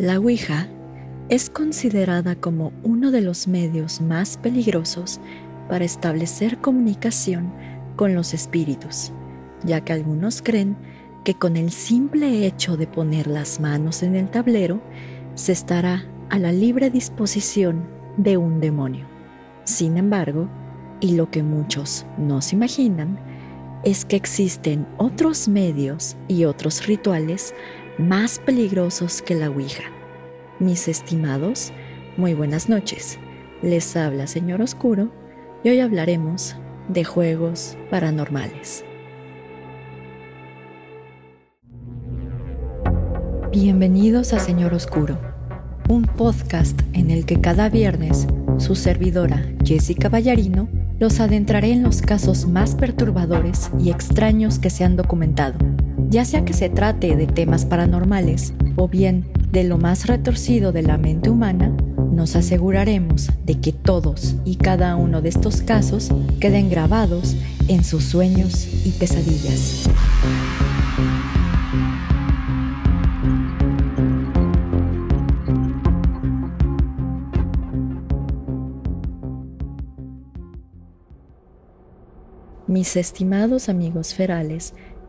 La Ouija es considerada como uno de los medios más peligrosos para establecer comunicación con los espíritus, ya que algunos creen que con el simple hecho de poner las manos en el tablero se estará a la libre disposición de un demonio. Sin embargo, y lo que muchos no se imaginan, es que existen otros medios y otros rituales más peligrosos que la Ouija. Mis estimados, muy buenas noches. Les habla Señor Oscuro y hoy hablaremos de juegos paranormales. Bienvenidos a Señor Oscuro, un podcast en el que cada viernes su servidora Jessica Ballarino los adentraré en los casos más perturbadores y extraños que se han documentado ya sea que se trate de temas paranormales o bien de lo más retorcido de la mente humana, nos aseguraremos de que todos y cada uno de estos casos queden grabados en sus sueños y pesadillas. Mis estimados amigos ferales,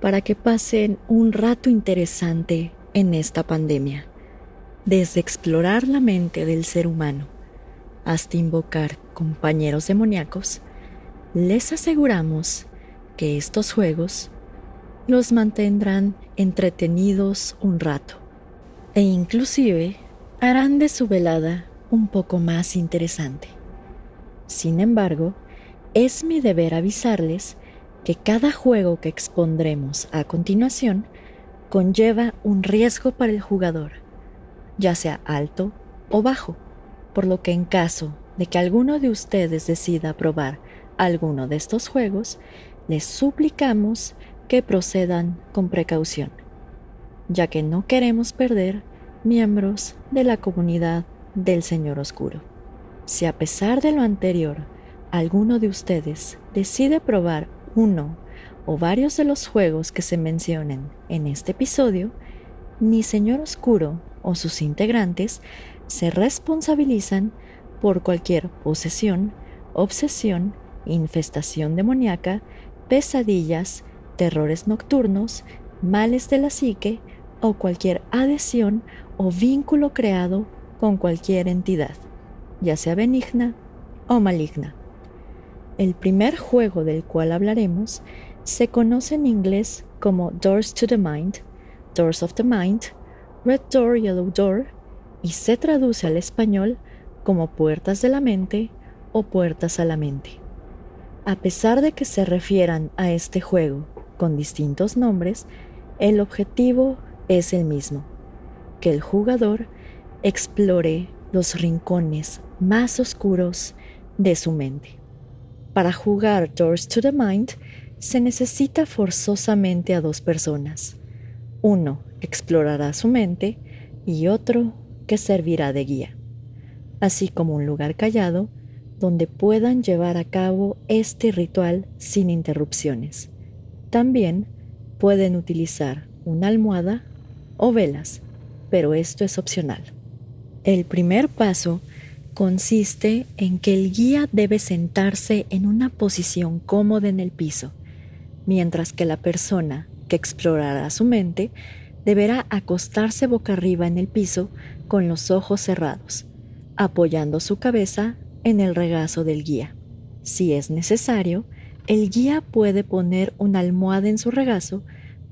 para que pasen un rato interesante en esta pandemia, desde explorar la mente del ser humano hasta invocar compañeros demoníacos, les aseguramos que estos juegos los mantendrán entretenidos un rato e inclusive harán de su velada un poco más interesante. Sin embargo, es mi deber avisarles que cada juego que expondremos a continuación conlleva un riesgo para el jugador, ya sea alto o bajo, por lo que en caso de que alguno de ustedes decida probar alguno de estos juegos, les suplicamos que procedan con precaución, ya que no queremos perder miembros de la comunidad del Señor Oscuro. Si a pesar de lo anterior alguno de ustedes decide probar uno o varios de los juegos que se mencionen en este episodio, ni Señor Oscuro o sus integrantes se responsabilizan por cualquier posesión, obsesión, infestación demoníaca, pesadillas, terrores nocturnos, males de la psique o cualquier adhesión o vínculo creado con cualquier entidad, ya sea benigna o maligna. El primer juego del cual hablaremos se conoce en inglés como Doors to the Mind, Doors of the Mind, Red Door, Yellow Door y se traduce al español como Puertas de la Mente o Puertas a la Mente. A pesar de que se refieran a este juego con distintos nombres, el objetivo es el mismo, que el jugador explore los rincones más oscuros de su mente. Para jugar Doors to the Mind se necesita forzosamente a dos personas. Uno explorará su mente y otro que servirá de guía, así como un lugar callado donde puedan llevar a cabo este ritual sin interrupciones. También pueden utilizar una almohada o velas, pero esto es opcional. El primer paso consiste en que el guía debe sentarse en una posición cómoda en el piso, mientras que la persona que explorará su mente deberá acostarse boca arriba en el piso con los ojos cerrados, apoyando su cabeza en el regazo del guía. Si es necesario, el guía puede poner una almohada en su regazo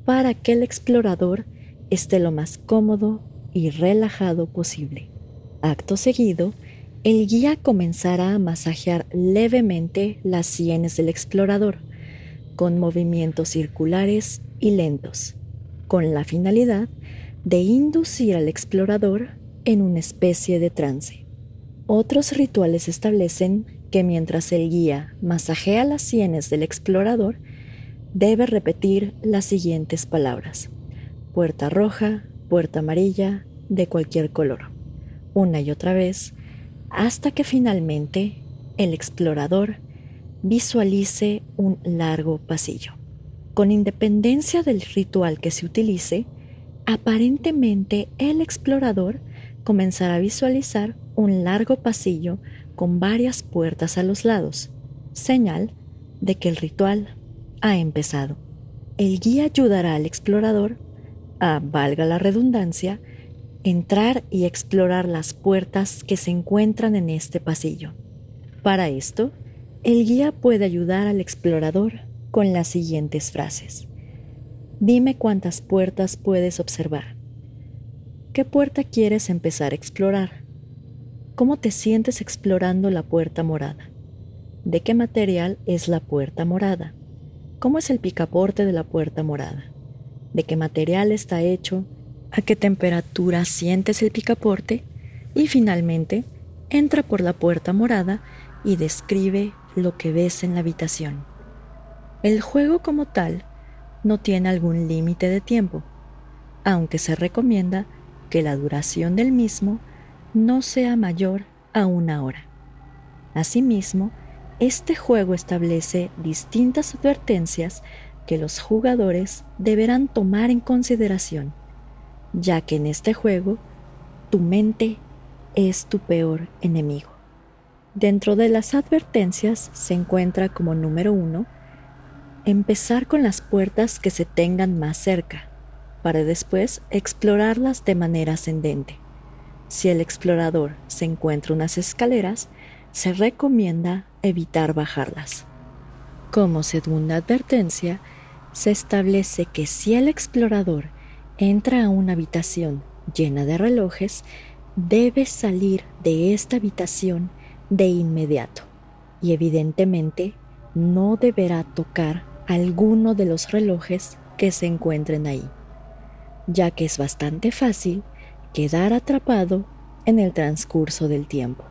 para que el explorador esté lo más cómodo y relajado posible. Acto seguido, el guía comenzará a masajear levemente las sienes del explorador, con movimientos circulares y lentos, con la finalidad de inducir al explorador en una especie de trance. Otros rituales establecen que mientras el guía masajea las sienes del explorador, debe repetir las siguientes palabras. Puerta roja, puerta amarilla, de cualquier color, una y otra vez, hasta que finalmente el explorador visualice un largo pasillo. Con independencia del ritual que se utilice, aparentemente el explorador comenzará a visualizar un largo pasillo con varias puertas a los lados, señal de que el ritual ha empezado. El guía ayudará al explorador a, valga la redundancia, entrar y explorar las puertas que se encuentran en este pasillo. Para esto, el guía puede ayudar al explorador con las siguientes frases. Dime cuántas puertas puedes observar. ¿Qué puerta quieres empezar a explorar? ¿Cómo te sientes explorando la puerta morada? ¿De qué material es la puerta morada? ¿Cómo es el picaporte de la puerta morada? ¿De qué material está hecho? ¿A qué temperatura sientes el picaporte? Y finalmente, entra por la puerta morada y describe lo que ves en la habitación. El juego como tal no tiene algún límite de tiempo, aunque se recomienda que la duración del mismo no sea mayor a una hora. Asimismo, este juego establece distintas advertencias que los jugadores deberán tomar en consideración, ya que en este juego tu mente es tu peor enemigo. Dentro de las advertencias se encuentra como número uno, empezar con las puertas que se tengan más cerca, para después explorarlas de manera ascendente. Si el explorador se encuentra unas escaleras, se recomienda evitar bajarlas. Como segunda advertencia, se establece que si el explorador entra a una habitación llena de relojes, debe salir de esta habitación de inmediato y evidentemente no deberá tocar alguno de los relojes que se encuentren ahí, ya que es bastante fácil quedar atrapado en el transcurso del tiempo.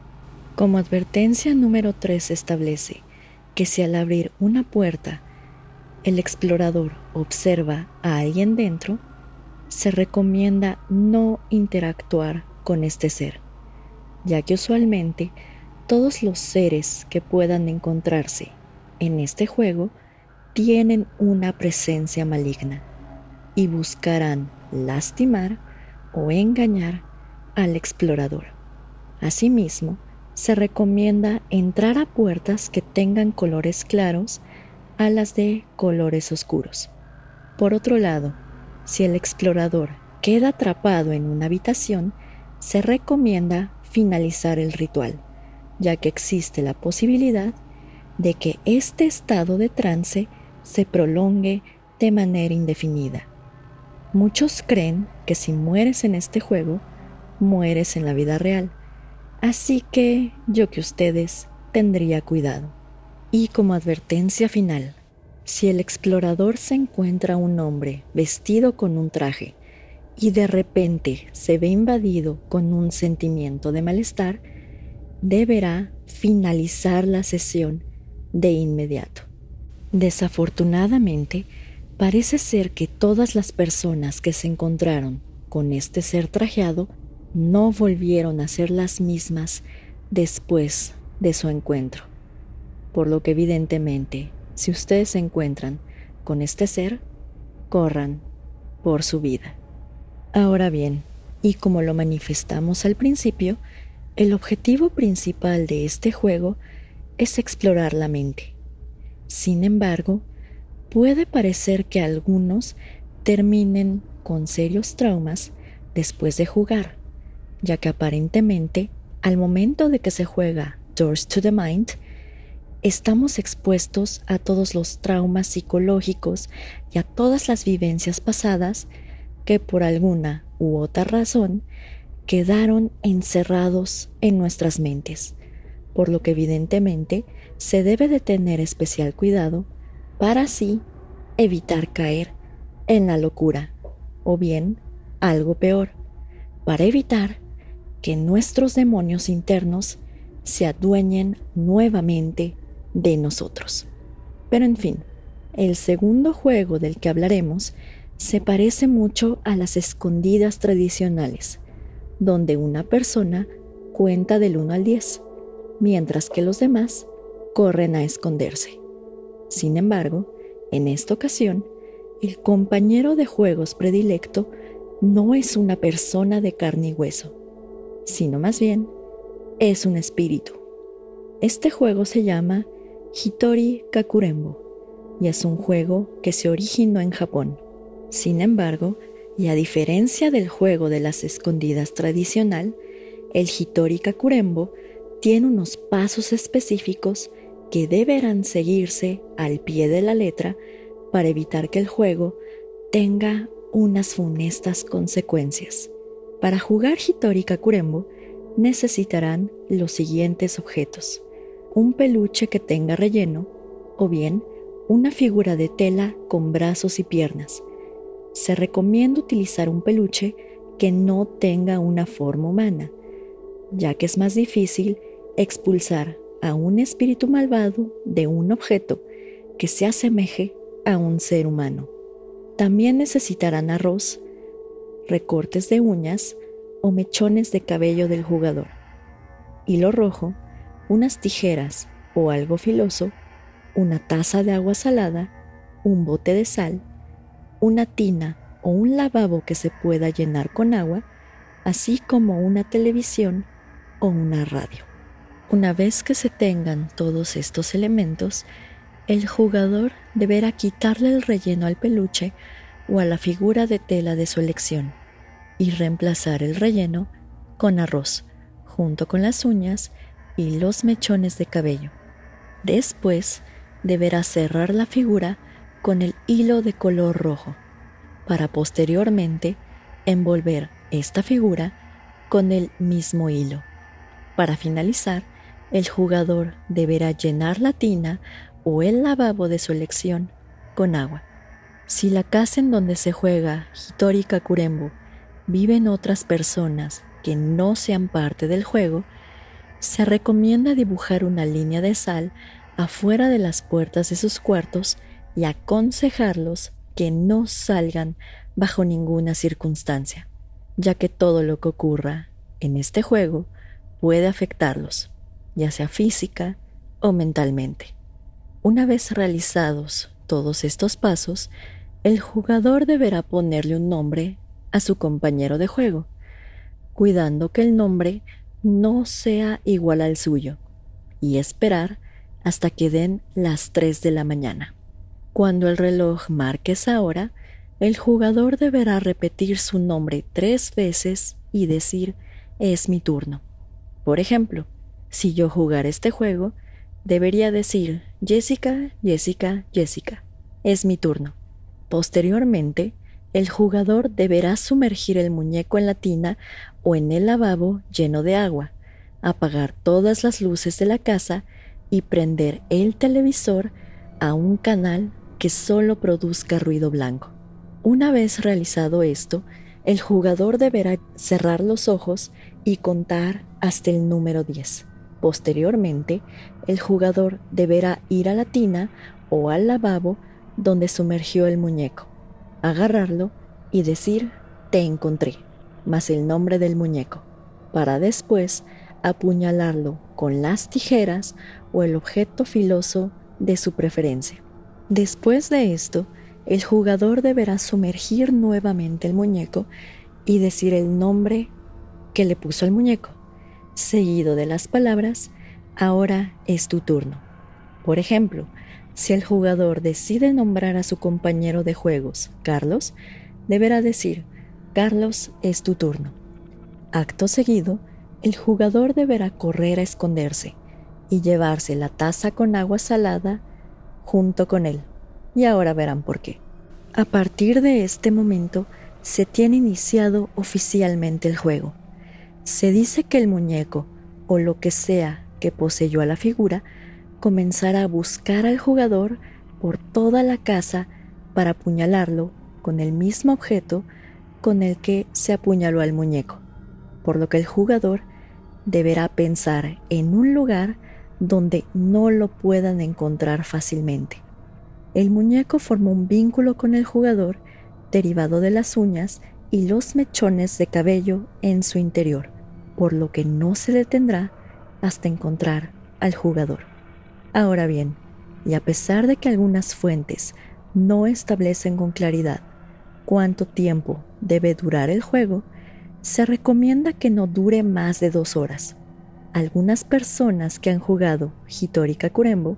Como advertencia número 3 establece que si al abrir una puerta el explorador observa a alguien dentro, se recomienda no interactuar con este ser, ya que usualmente todos los seres que puedan encontrarse en este juego tienen una presencia maligna y buscarán lastimar o engañar al explorador. Asimismo, se recomienda entrar a puertas que tengan colores claros a las de colores oscuros. Por otro lado, si el explorador queda atrapado en una habitación, se recomienda finalizar el ritual, ya que existe la posibilidad de que este estado de trance se prolongue de manera indefinida. Muchos creen que si mueres en este juego, mueres en la vida real, así que yo que ustedes tendría cuidado. Y como advertencia final, si el explorador se encuentra un hombre vestido con un traje y de repente se ve invadido con un sentimiento de malestar, deberá finalizar la sesión de inmediato. Desafortunadamente, parece ser que todas las personas que se encontraron con este ser trajeado no volvieron a ser las mismas después de su encuentro. Por lo que evidentemente, si ustedes se encuentran con este ser, corran por su vida. Ahora bien, y como lo manifestamos al principio, el objetivo principal de este juego es explorar la mente. Sin embargo, puede parecer que algunos terminen con serios traumas después de jugar, ya que aparentemente al momento de que se juega Doors to the Mind, estamos expuestos a todos los traumas psicológicos y a todas las vivencias pasadas que por alguna u otra razón quedaron encerrados en nuestras mentes, por lo que evidentemente se debe de tener especial cuidado para así evitar caer en la locura o bien algo peor, para evitar que nuestros demonios internos se adueñen nuevamente de nosotros. Pero en fin, el segundo juego del que hablaremos se parece mucho a las escondidas tradicionales, donde una persona cuenta del 1 al 10, mientras que los demás corren a esconderse. Sin embargo, en esta ocasión, el compañero de juegos predilecto no es una persona de carne y hueso, sino más bien es un espíritu. Este juego se llama Hitori Kakurembo y es un juego que se originó en Japón. Sin embargo, y a diferencia del juego de las escondidas tradicional, el Hitori Kakurembo tiene unos pasos específicos que deberán seguirse al pie de la letra para evitar que el juego tenga unas funestas consecuencias. Para jugar Hitori Kakurembo necesitarán los siguientes objetos. Un peluche que tenga relleno o bien una figura de tela con brazos y piernas. Se recomienda utilizar un peluche que no tenga una forma humana, ya que es más difícil expulsar a un espíritu malvado de un objeto que se asemeje a un ser humano. También necesitarán arroz, recortes de uñas o mechones de cabello del jugador, hilo rojo, unas tijeras o algo filoso, una taza de agua salada, un bote de sal, una tina o un lavabo que se pueda llenar con agua, así como una televisión o una radio. Una vez que se tengan todos estos elementos, el jugador deberá quitarle el relleno al peluche o a la figura de tela de su elección y reemplazar el relleno con arroz, junto con las uñas y los mechones de cabello. Después deberá cerrar la figura con el hilo de color rojo, para posteriormente envolver esta figura con el mismo hilo. Para finalizar, el jugador deberá llenar la tina o el lavabo de su elección con agua. Si la casa en donde se juega Hitori Kakurembo viven otras personas que no sean parte del juego, se recomienda dibujar una línea de sal afuera de las puertas de sus cuartos y aconsejarlos que no salgan bajo ninguna circunstancia, ya que todo lo que ocurra en este juego puede afectarlos ya sea física o mentalmente. Una vez realizados todos estos pasos, el jugador deberá ponerle un nombre a su compañero de juego, cuidando que el nombre no sea igual al suyo, y esperar hasta que den las 3 de la mañana. Cuando el reloj marque esa hora, el jugador deberá repetir su nombre tres veces y decir es mi turno. Por ejemplo, si yo jugara este juego, debería decir Jessica, Jessica, Jessica. Es mi turno. Posteriormente, el jugador deberá sumergir el muñeco en la tina o en el lavabo lleno de agua, apagar todas las luces de la casa y prender el televisor a un canal que solo produzca ruido blanco. Una vez realizado esto, el jugador deberá cerrar los ojos y contar hasta el número 10. Posteriormente, el jugador deberá ir a la tina o al lavabo donde sumergió el muñeco, agarrarlo y decir te encontré, más el nombre del muñeco, para después apuñalarlo con las tijeras o el objeto filoso de su preferencia. Después de esto, el jugador deberá sumergir nuevamente el muñeco y decir el nombre que le puso al muñeco seguido de las palabras, ahora es tu turno. Por ejemplo, si el jugador decide nombrar a su compañero de juegos, Carlos, deberá decir, Carlos es tu turno. Acto seguido, el jugador deberá correr a esconderse y llevarse la taza con agua salada junto con él. Y ahora verán por qué. A partir de este momento, se tiene iniciado oficialmente el juego. Se dice que el muñeco, o lo que sea que poseyó a la figura, comenzará a buscar al jugador por toda la casa para apuñalarlo con el mismo objeto con el que se apuñaló al muñeco. por lo que el jugador deberá pensar en un lugar donde no lo puedan encontrar fácilmente. El muñeco forma un vínculo con el jugador derivado de las uñas y los mechones de cabello en su interior, por lo que no se detendrá hasta encontrar al jugador. Ahora bien, y a pesar de que algunas fuentes no establecen con claridad cuánto tiempo debe durar el juego, se recomienda que no dure más de dos horas. Algunas personas que han jugado Hitori Kakurembo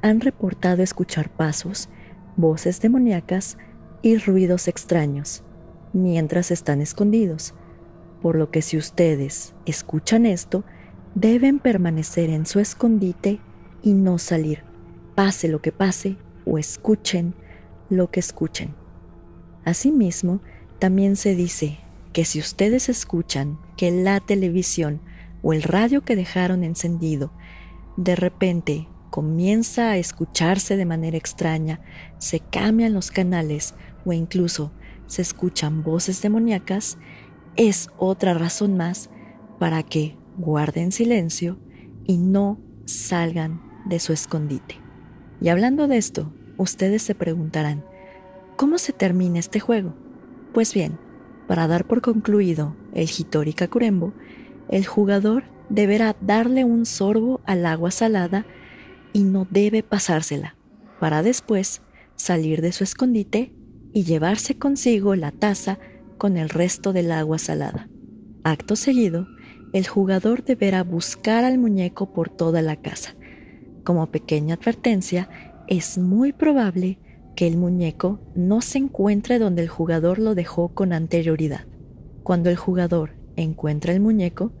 han reportado escuchar pasos, voces demoníacas y ruidos extraños mientras están escondidos, por lo que si ustedes escuchan esto, deben permanecer en su escondite y no salir, pase lo que pase o escuchen lo que escuchen. Asimismo, también se dice que si ustedes escuchan que la televisión o el radio que dejaron encendido de repente comienza a escucharse de manera extraña, se cambian los canales o incluso se escuchan voces demoníacas, es otra razón más para que guarden silencio y no salgan de su escondite. Y hablando de esto, ustedes se preguntarán, ¿cómo se termina este juego? Pues bien, para dar por concluido el Hitori Kakurembo, el jugador deberá darle un sorbo al agua salada y no debe pasársela, para después salir de su escondite y llevarse consigo la taza con el resto del agua salada. Acto seguido, el jugador deberá buscar al muñeco por toda la casa. Como pequeña advertencia, es muy probable que el muñeco no se encuentre donde el jugador lo dejó con anterioridad. Cuando el jugador encuentra el muñeco,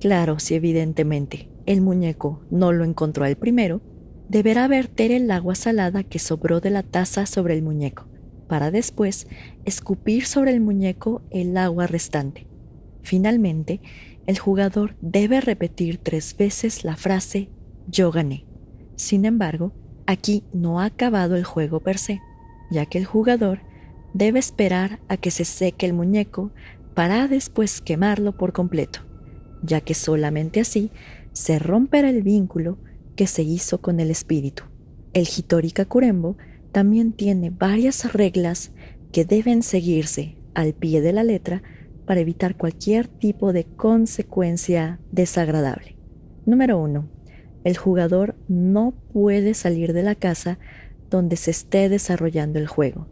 claro si evidentemente el muñeco no lo encontró al primero, deberá verter el agua salada que sobró de la taza sobre el muñeco, para después escupir sobre el muñeco el agua restante. Finalmente, el jugador debe repetir tres veces la frase yo gané. Sin embargo, aquí no ha acabado el juego per se, ya que el jugador debe esperar a que se seque el muñeco para después quemarlo por completo, ya que solamente así se romperá el vínculo que se hizo con el espíritu. El Hitori Kakurembo también tiene varias reglas que deben seguirse al pie de la letra para evitar cualquier tipo de consecuencia desagradable. Número 1. El jugador no puede salir de la casa donde se esté desarrollando el juego,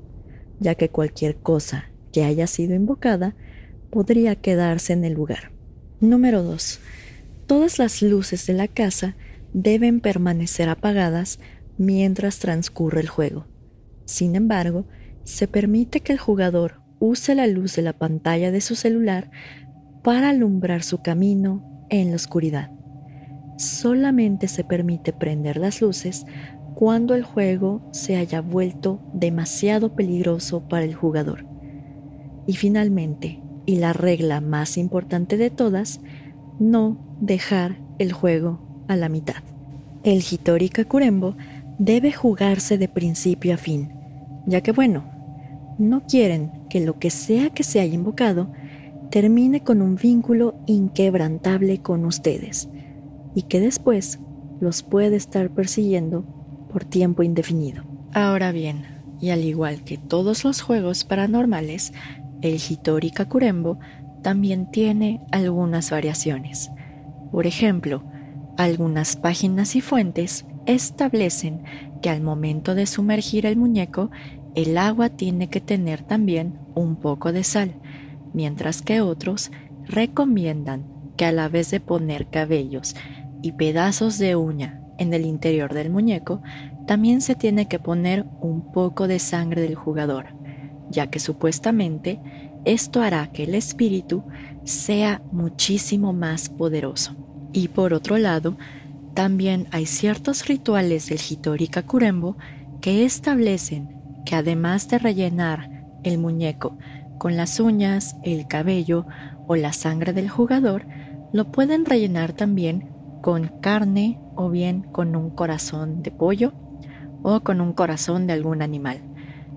ya que cualquier cosa que haya sido invocada podría quedarse en el lugar. Número 2. Todas las luces de la casa deben permanecer apagadas mientras transcurre el juego. Sin embargo, se permite que el jugador use la luz de la pantalla de su celular para alumbrar su camino en la oscuridad. Solamente se permite prender las luces cuando el juego se haya vuelto demasiado peligroso para el jugador. Y finalmente, y la regla más importante de todas, no dejar el juego a la mitad. El Hitori Kakurembo debe jugarse de principio a fin, ya que bueno, no quieren que lo que sea que se haya invocado termine con un vínculo inquebrantable con ustedes y que después los puede estar persiguiendo por tiempo indefinido. Ahora bien, y al igual que todos los juegos paranormales, el Hitori Kakurembo también tiene algunas variaciones. Por ejemplo, algunas páginas y fuentes establecen que al momento de sumergir el muñeco el agua tiene que tener también un poco de sal, mientras que otros recomiendan que a la vez de poner cabellos y pedazos de uña en el interior del muñeco, también se tiene que poner un poco de sangre del jugador, ya que supuestamente esto hará que el espíritu sea muchísimo más poderoso. Y por otro lado, también hay ciertos rituales del Hitori Kakurembo que establecen que además de rellenar el muñeco con las uñas, el cabello o la sangre del jugador, lo pueden rellenar también con carne o bien con un corazón de pollo o con un corazón de algún animal,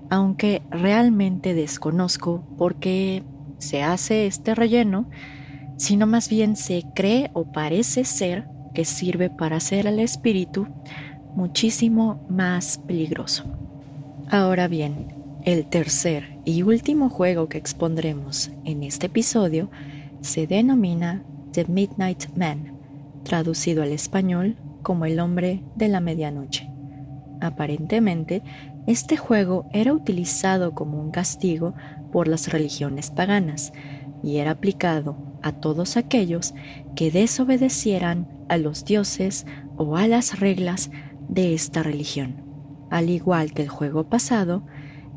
aunque realmente desconozco por qué se hace este relleno, sino más bien se cree o parece ser que sirve para hacer al espíritu muchísimo más peligroso. Ahora bien, el tercer y último juego que expondremos en este episodio se denomina The Midnight Man, traducido al español como el hombre de la medianoche. Aparentemente, este juego era utilizado como un castigo por las religiones paganas y era aplicado a todos aquellos que desobedecieran a los dioses o a las reglas de esta religión. Al igual que el juego pasado,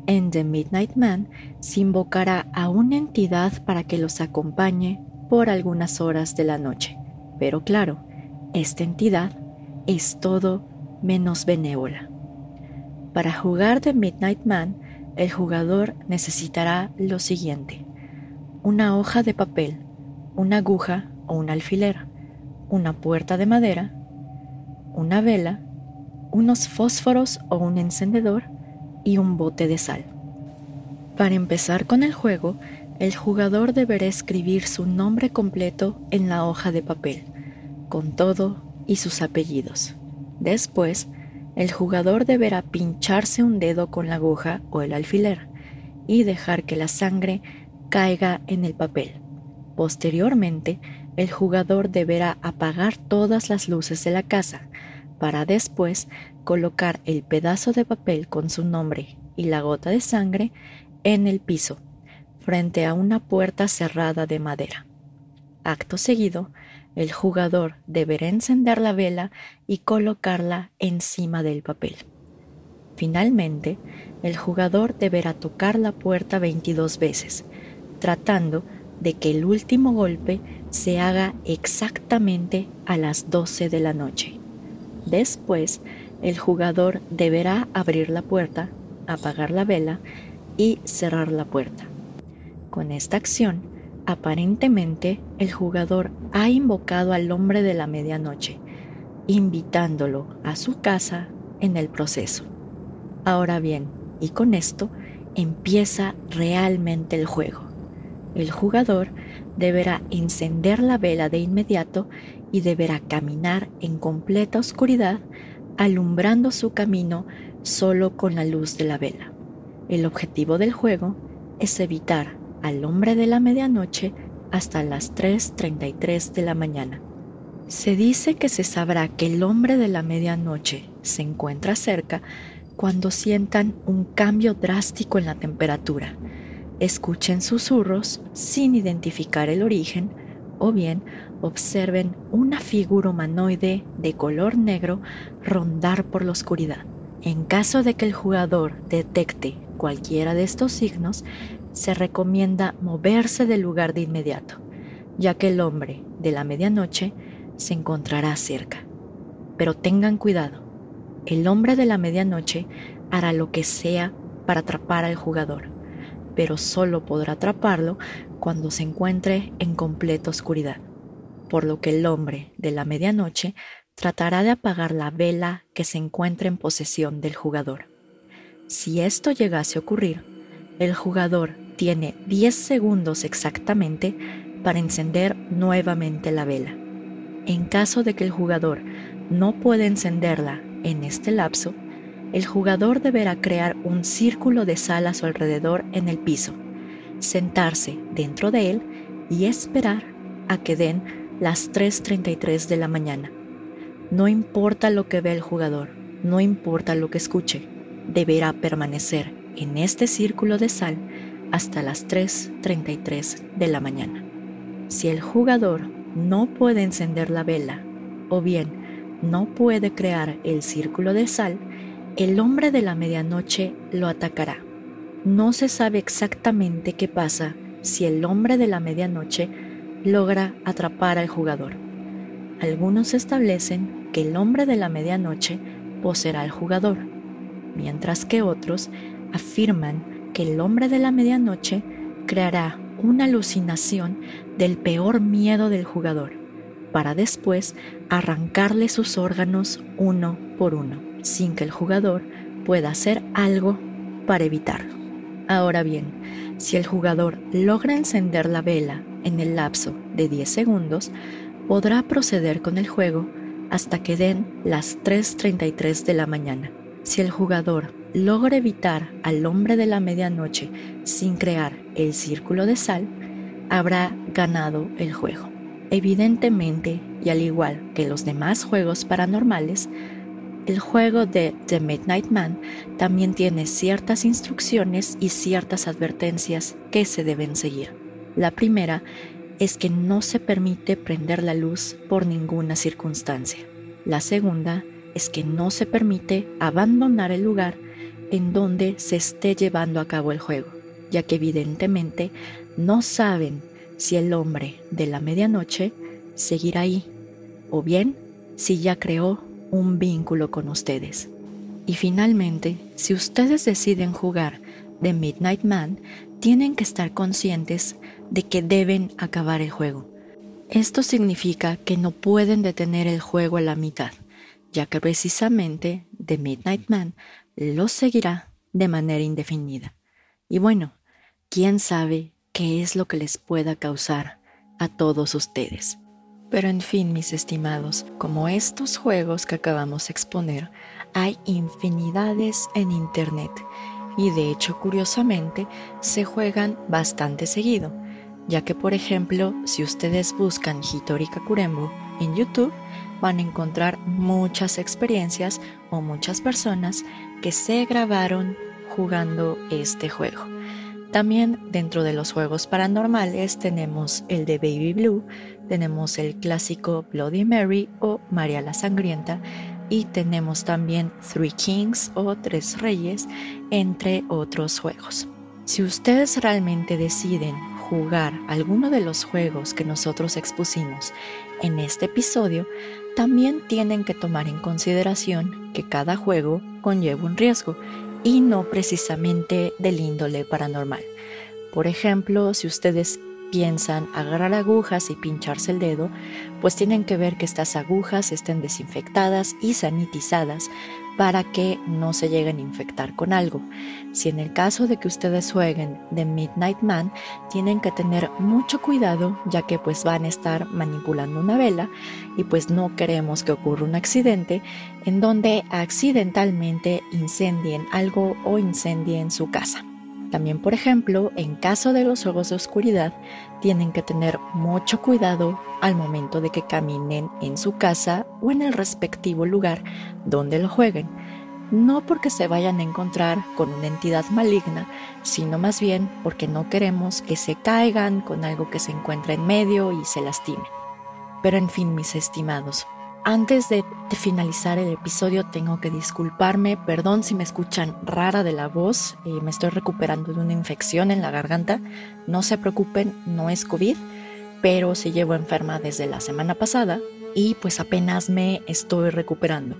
en The Midnight Man se invocará a una entidad para que los acompañe por algunas horas de la noche. Pero claro, esta entidad es todo menos benévola. Para jugar The Midnight Man, el jugador necesitará lo siguiente. Una hoja de papel, una aguja o un alfiler, una puerta de madera, una vela, unos fósforos o un encendedor y un bote de sal. Para empezar con el juego, el jugador deberá escribir su nombre completo en la hoja de papel, con todo y sus apellidos. Después, el jugador deberá pincharse un dedo con la aguja o el alfiler y dejar que la sangre caiga en el papel. Posteriormente, el jugador deberá apagar todas las luces de la casa para después colocar el pedazo de papel con su nombre y la gota de sangre en el piso, frente a una puerta cerrada de madera. Acto seguido, el jugador deberá encender la vela y colocarla encima del papel. Finalmente, el jugador deberá tocar la puerta 22 veces, tratando de que el último golpe se haga exactamente a las 12 de la noche. Después, el jugador deberá abrir la puerta, apagar la vela y cerrar la puerta. Con esta acción, aparentemente el jugador ha invocado al hombre de la medianoche, invitándolo a su casa en el proceso. Ahora bien, y con esto empieza realmente el juego. El jugador deberá encender la vela de inmediato y deberá caminar en completa oscuridad, alumbrando su camino solo con la luz de la vela. El objetivo del juego es evitar al hombre de la medianoche hasta las 3.33 de la mañana. Se dice que se sabrá que el hombre de la medianoche se encuentra cerca cuando sientan un cambio drástico en la temperatura, escuchen susurros sin identificar el origen o bien observen una figura humanoide de color negro rondar por la oscuridad. En caso de que el jugador detecte cualquiera de estos signos, se recomienda moverse del lugar de inmediato, ya que el hombre de la medianoche se encontrará cerca. Pero tengan cuidado, el hombre de la medianoche hará lo que sea para atrapar al jugador, pero solo podrá atraparlo cuando se encuentre en completa oscuridad, por lo que el hombre de la medianoche tratará de apagar la vela que se encuentre en posesión del jugador. Si esto llegase a ocurrir, el jugador tiene 10 segundos exactamente para encender nuevamente la vela. En caso de que el jugador no pueda encenderla en este lapso, el jugador deberá crear un círculo de sal a su alrededor en el piso, sentarse dentro de él y esperar a que den las 3.33 de la mañana. No importa lo que vea el jugador, no importa lo que escuche, deberá permanecer en este círculo de sal hasta las 3.33 de la mañana. Si el jugador no puede encender la vela o bien no puede crear el círculo de sal, el hombre de la medianoche lo atacará. No se sabe exactamente qué pasa si el hombre de la medianoche logra atrapar al jugador. Algunos establecen que el hombre de la medianoche poseerá al jugador, mientras que otros afirman que el hombre de la medianoche creará una alucinación del peor miedo del jugador, para después arrancarle sus órganos uno por uno, sin que el jugador pueda hacer algo para evitarlo. Ahora bien, si el jugador logra encender la vela en el lapso de 10 segundos, podrá proceder con el juego hasta que den las 3.33 de la mañana. Si el jugador logra evitar al hombre de la medianoche sin crear el círculo de sal, habrá ganado el juego. Evidentemente, y al igual que los demás juegos paranormales, el juego de The Midnight Man también tiene ciertas instrucciones y ciertas advertencias que se deben seguir. La primera es que no se permite prender la luz por ninguna circunstancia. La segunda es que no se permite abandonar el lugar en donde se esté llevando a cabo el juego, ya que evidentemente no saben si el hombre de la medianoche seguirá ahí o bien si ya creó un vínculo con ustedes. Y finalmente, si ustedes deciden jugar The Midnight Man, tienen que estar conscientes de que deben acabar el juego. Esto significa que no pueden detener el juego a la mitad, ya que precisamente The Midnight Man lo seguirá de manera indefinida. Y bueno, quién sabe qué es lo que les pueda causar a todos ustedes. Pero en fin, mis estimados, como estos juegos que acabamos de exponer, hay infinidades en Internet y de hecho curiosamente se juegan bastante seguido, ya que por ejemplo si ustedes buscan Hitori Kakurembo en YouTube van a encontrar muchas experiencias o muchas personas que se grabaron jugando este juego. También dentro de los juegos paranormales tenemos el de Baby Blue, tenemos el clásico Bloody Mary o María la Sangrienta y tenemos también Three Kings o Tres Reyes, entre otros juegos. Si ustedes realmente deciden jugar alguno de los juegos que nosotros expusimos en este episodio, también tienen que tomar en consideración que cada juego conlleva un riesgo y no precisamente del índole paranormal. Por ejemplo, si ustedes piensan agarrar agujas y pincharse el dedo, pues tienen que ver que estas agujas estén desinfectadas y sanitizadas para que no se lleguen a infectar con algo. Si en el caso de que ustedes jueguen The Midnight Man, tienen que tener mucho cuidado ya que pues van a estar manipulando una vela y pues no queremos que ocurra un accidente en donde accidentalmente incendien algo o incendien su casa. También, por ejemplo, en caso de los juegos de oscuridad, tienen que tener mucho cuidado al momento de que caminen en su casa o en el respectivo lugar donde lo jueguen. No porque se vayan a encontrar con una entidad maligna, sino más bien porque no queremos que se caigan con algo que se encuentra en medio y se lastimen. Pero en fin, mis estimados, antes de, finalizar el episodio tengo que disculparme, perdón si me escuchan rara de la voz, eh, me estoy recuperando de una infección en la garganta, no se preocupen, no es COVID, pero sí llevo enferma desde la semana pasada y pues apenas me estoy recuperando.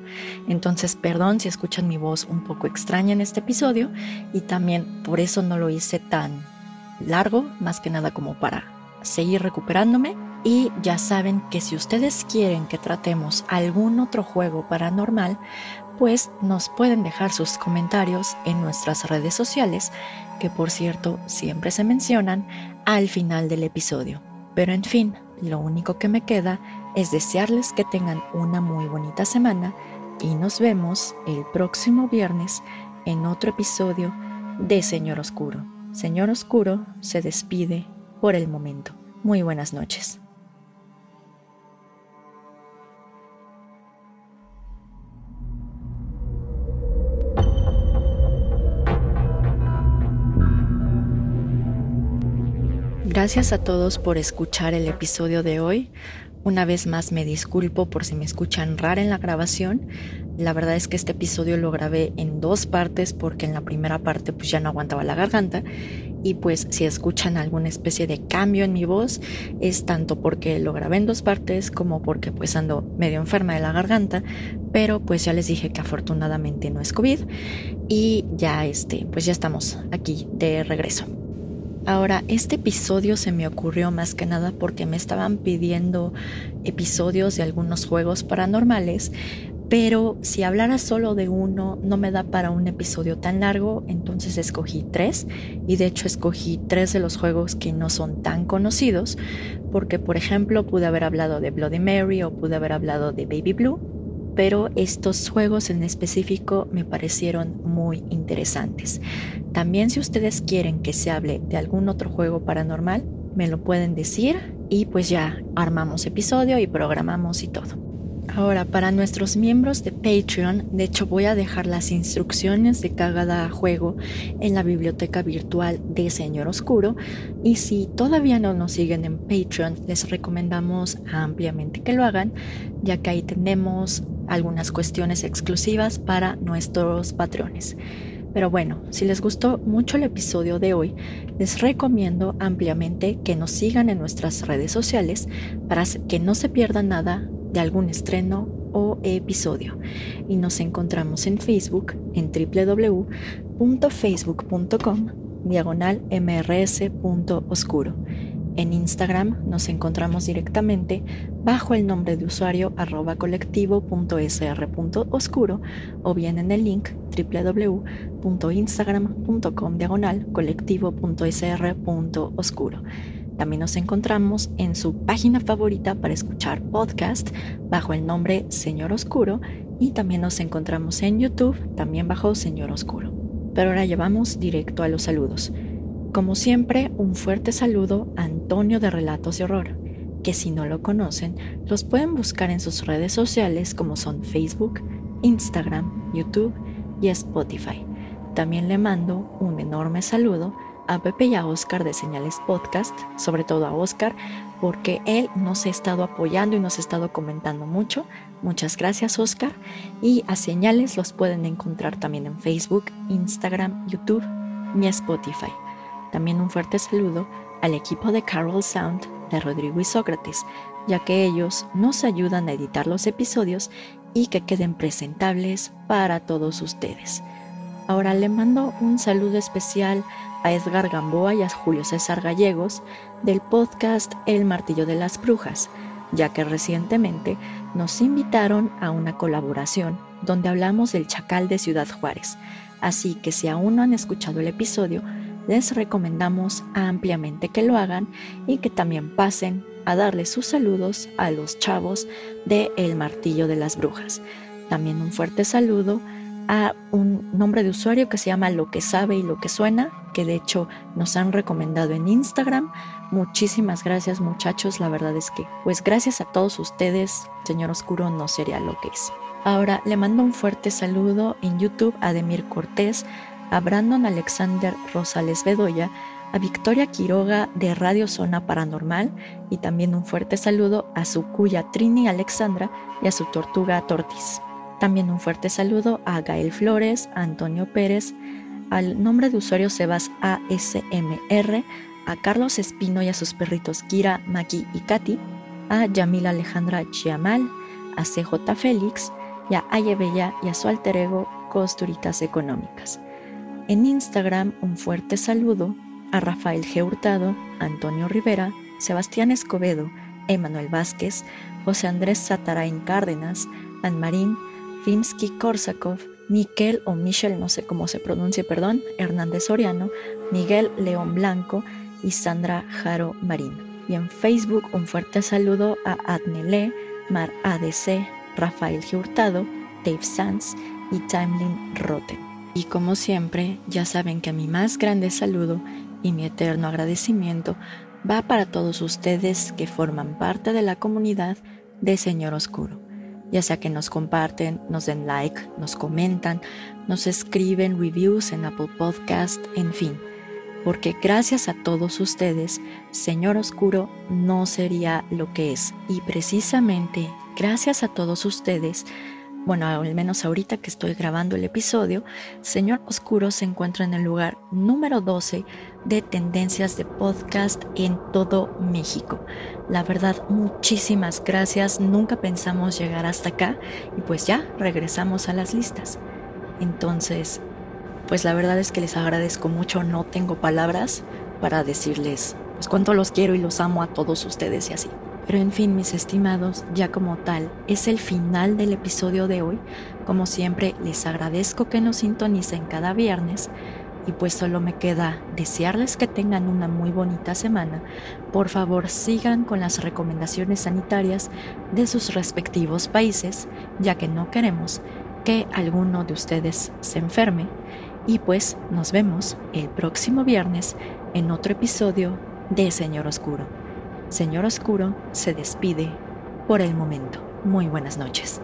Entonces, perdón si escuchan mi voz un poco extraña en este episodio y también por eso no lo hice tan largo, más que nada como para seguir recuperándome y ya saben que si ustedes quieren que tratemos algún otro juego paranormal, pues nos pueden dejar sus comentarios en nuestras redes sociales, que por cierto siempre se mencionan al final del episodio. Pero en fin, lo único que me queda es desearles que tengan una muy bonita semana y nos vemos el próximo viernes en otro episodio de Señor Oscuro. Señor Oscuro se despide por el momento. Muy buenas noches. Gracias a todos por escuchar el episodio de hoy. Una vez más me disculpo por si me escuchan rara en la grabación. La verdad es que este episodio lo grabé en dos partes porque en la primera parte pues ya no aguantaba la garganta y pues si escuchan alguna especie de cambio en mi voz es tanto porque lo grabé en dos partes como porque pues ando medio enferma de la garganta, pero pues ya les dije que afortunadamente no es COVID y ya este pues ya estamos aquí de regreso. Ahora, este episodio se me ocurrió más que nada porque me estaban pidiendo episodios de algunos juegos paranormales, pero si hablara solo de uno no me da para un episodio tan largo, entonces escogí tres y de hecho escogí tres de los juegos que no son tan conocidos, porque por ejemplo pude haber hablado de Bloody Mary o pude haber hablado de Baby Blue, pero estos juegos en específico me parecieron muy interesantes. También si ustedes quieren que se hable de algún otro juego paranormal, me lo pueden decir y pues ya armamos episodio y programamos y todo. Ahora, para nuestros miembros de Patreon, de hecho voy a dejar las instrucciones de cada juego en la biblioteca virtual de Señor Oscuro y si todavía no nos siguen en Patreon, les recomendamos ampliamente que lo hagan, ya que ahí tenemos algunas cuestiones exclusivas para nuestros patrones. Pero bueno, si les gustó mucho el episodio de hoy, les recomiendo ampliamente que nos sigan en nuestras redes sociales para que no se pierdan nada de algún estreno o episodio. Y nos encontramos en Facebook en www.facebook.com diagonal mrs.oscuro. En Instagram nos encontramos directamente bajo el nombre de usuario arroba colectivo.sr.oscuro o bien en el link www.instagram.com diagonal colectivo.sr.oscuro. También nos encontramos en su página favorita para escuchar podcast bajo el nombre Señor Oscuro y también nos encontramos en YouTube también bajo Señor Oscuro. Pero ahora llevamos directo a los saludos. Como siempre, un fuerte saludo a Antonio de Relatos de Horror, que si no lo conocen, los pueden buscar en sus redes sociales como son Facebook, Instagram, YouTube y Spotify. También le mando un enorme saludo a Pepe y a Oscar de Señales Podcast, sobre todo a Oscar, porque él nos ha estado apoyando y nos ha estado comentando mucho. Muchas gracias, Oscar. Y a Señales los pueden encontrar también en Facebook, Instagram, YouTube y Spotify. También un fuerte saludo al equipo de Carol Sound de Rodrigo y Sócrates, ya que ellos nos ayudan a editar los episodios y que queden presentables para todos ustedes. Ahora le mando un saludo especial a Edgar Gamboa y a Julio César Gallegos del podcast El Martillo de las Brujas, ya que recientemente nos invitaron a una colaboración donde hablamos del chacal de Ciudad Juárez. Así que si aún no han escuchado el episodio, les recomendamos ampliamente que lo hagan y que también pasen a darle sus saludos a los chavos de El Martillo de las Brujas. También un fuerte saludo a un nombre de usuario que se llama Lo que sabe y lo que suena, que de hecho nos han recomendado en Instagram. Muchísimas gracias muchachos, la verdad es que pues gracias a todos ustedes, Señor Oscuro no sería lo que es. Ahora le mando un fuerte saludo en YouTube a Demir Cortés, a Brandon Alexander Rosales Bedoya, a Victoria Quiroga de Radio Zona Paranormal y también un fuerte saludo a su cuya Trini Alexandra y a su tortuga Tortis. También un fuerte saludo a Gael Flores, a Antonio Pérez, al nombre de usuario Sebas ASMR, a Carlos Espino y a sus perritos Kira, Maki y Katy, a Yamila Alejandra Chiamal, a CJ Félix a Aye Bella y a su alter ego Costuritas Económicas. En Instagram un fuerte saludo a Rafael G. Hurtado, Antonio Rivera, Sebastián Escobedo, Emanuel Vázquez, José Andrés Satarain Cárdenas, Anmarín, Rimsky-Korsakov, Miquel o Michel, no sé cómo se pronuncia, perdón, Hernández Soriano, Miguel León Blanco y Sandra Jaro Marín. Y en Facebook un fuerte saludo a Adnele, Mar ADC, Rafael Hurtado, Dave Sanz y Timeline Rotten. Y como siempre, ya saben que mi más grande saludo y mi eterno agradecimiento va para todos ustedes que forman parte de la comunidad de Señor Oscuro ya sea que nos comparten, nos den like, nos comentan, nos escriben reviews en Apple Podcast, en fin. Porque gracias a todos ustedes, Señor Oscuro no sería lo que es. Y precisamente gracias a todos ustedes, bueno, al menos ahorita que estoy grabando el episodio, Señor Oscuro se encuentra en el lugar número 12 de tendencias de podcast en todo México. La verdad, muchísimas gracias. Nunca pensamos llegar hasta acá y pues ya regresamos a las listas. Entonces, pues la verdad es que les agradezco mucho. No tengo palabras para decirles pues cuánto los quiero y los amo a todos ustedes y así. Pero en fin, mis estimados, ya como tal, es el final del episodio de hoy. Como siempre, les agradezco que nos sintonicen cada viernes y pues solo me queda desearles que tengan una muy bonita semana. Por favor, sigan con las recomendaciones sanitarias de sus respectivos países, ya que no queremos que alguno de ustedes se enferme. Y pues nos vemos el próximo viernes en otro episodio de Señor Oscuro. Señor Oscuro se despide por el momento. Muy buenas noches.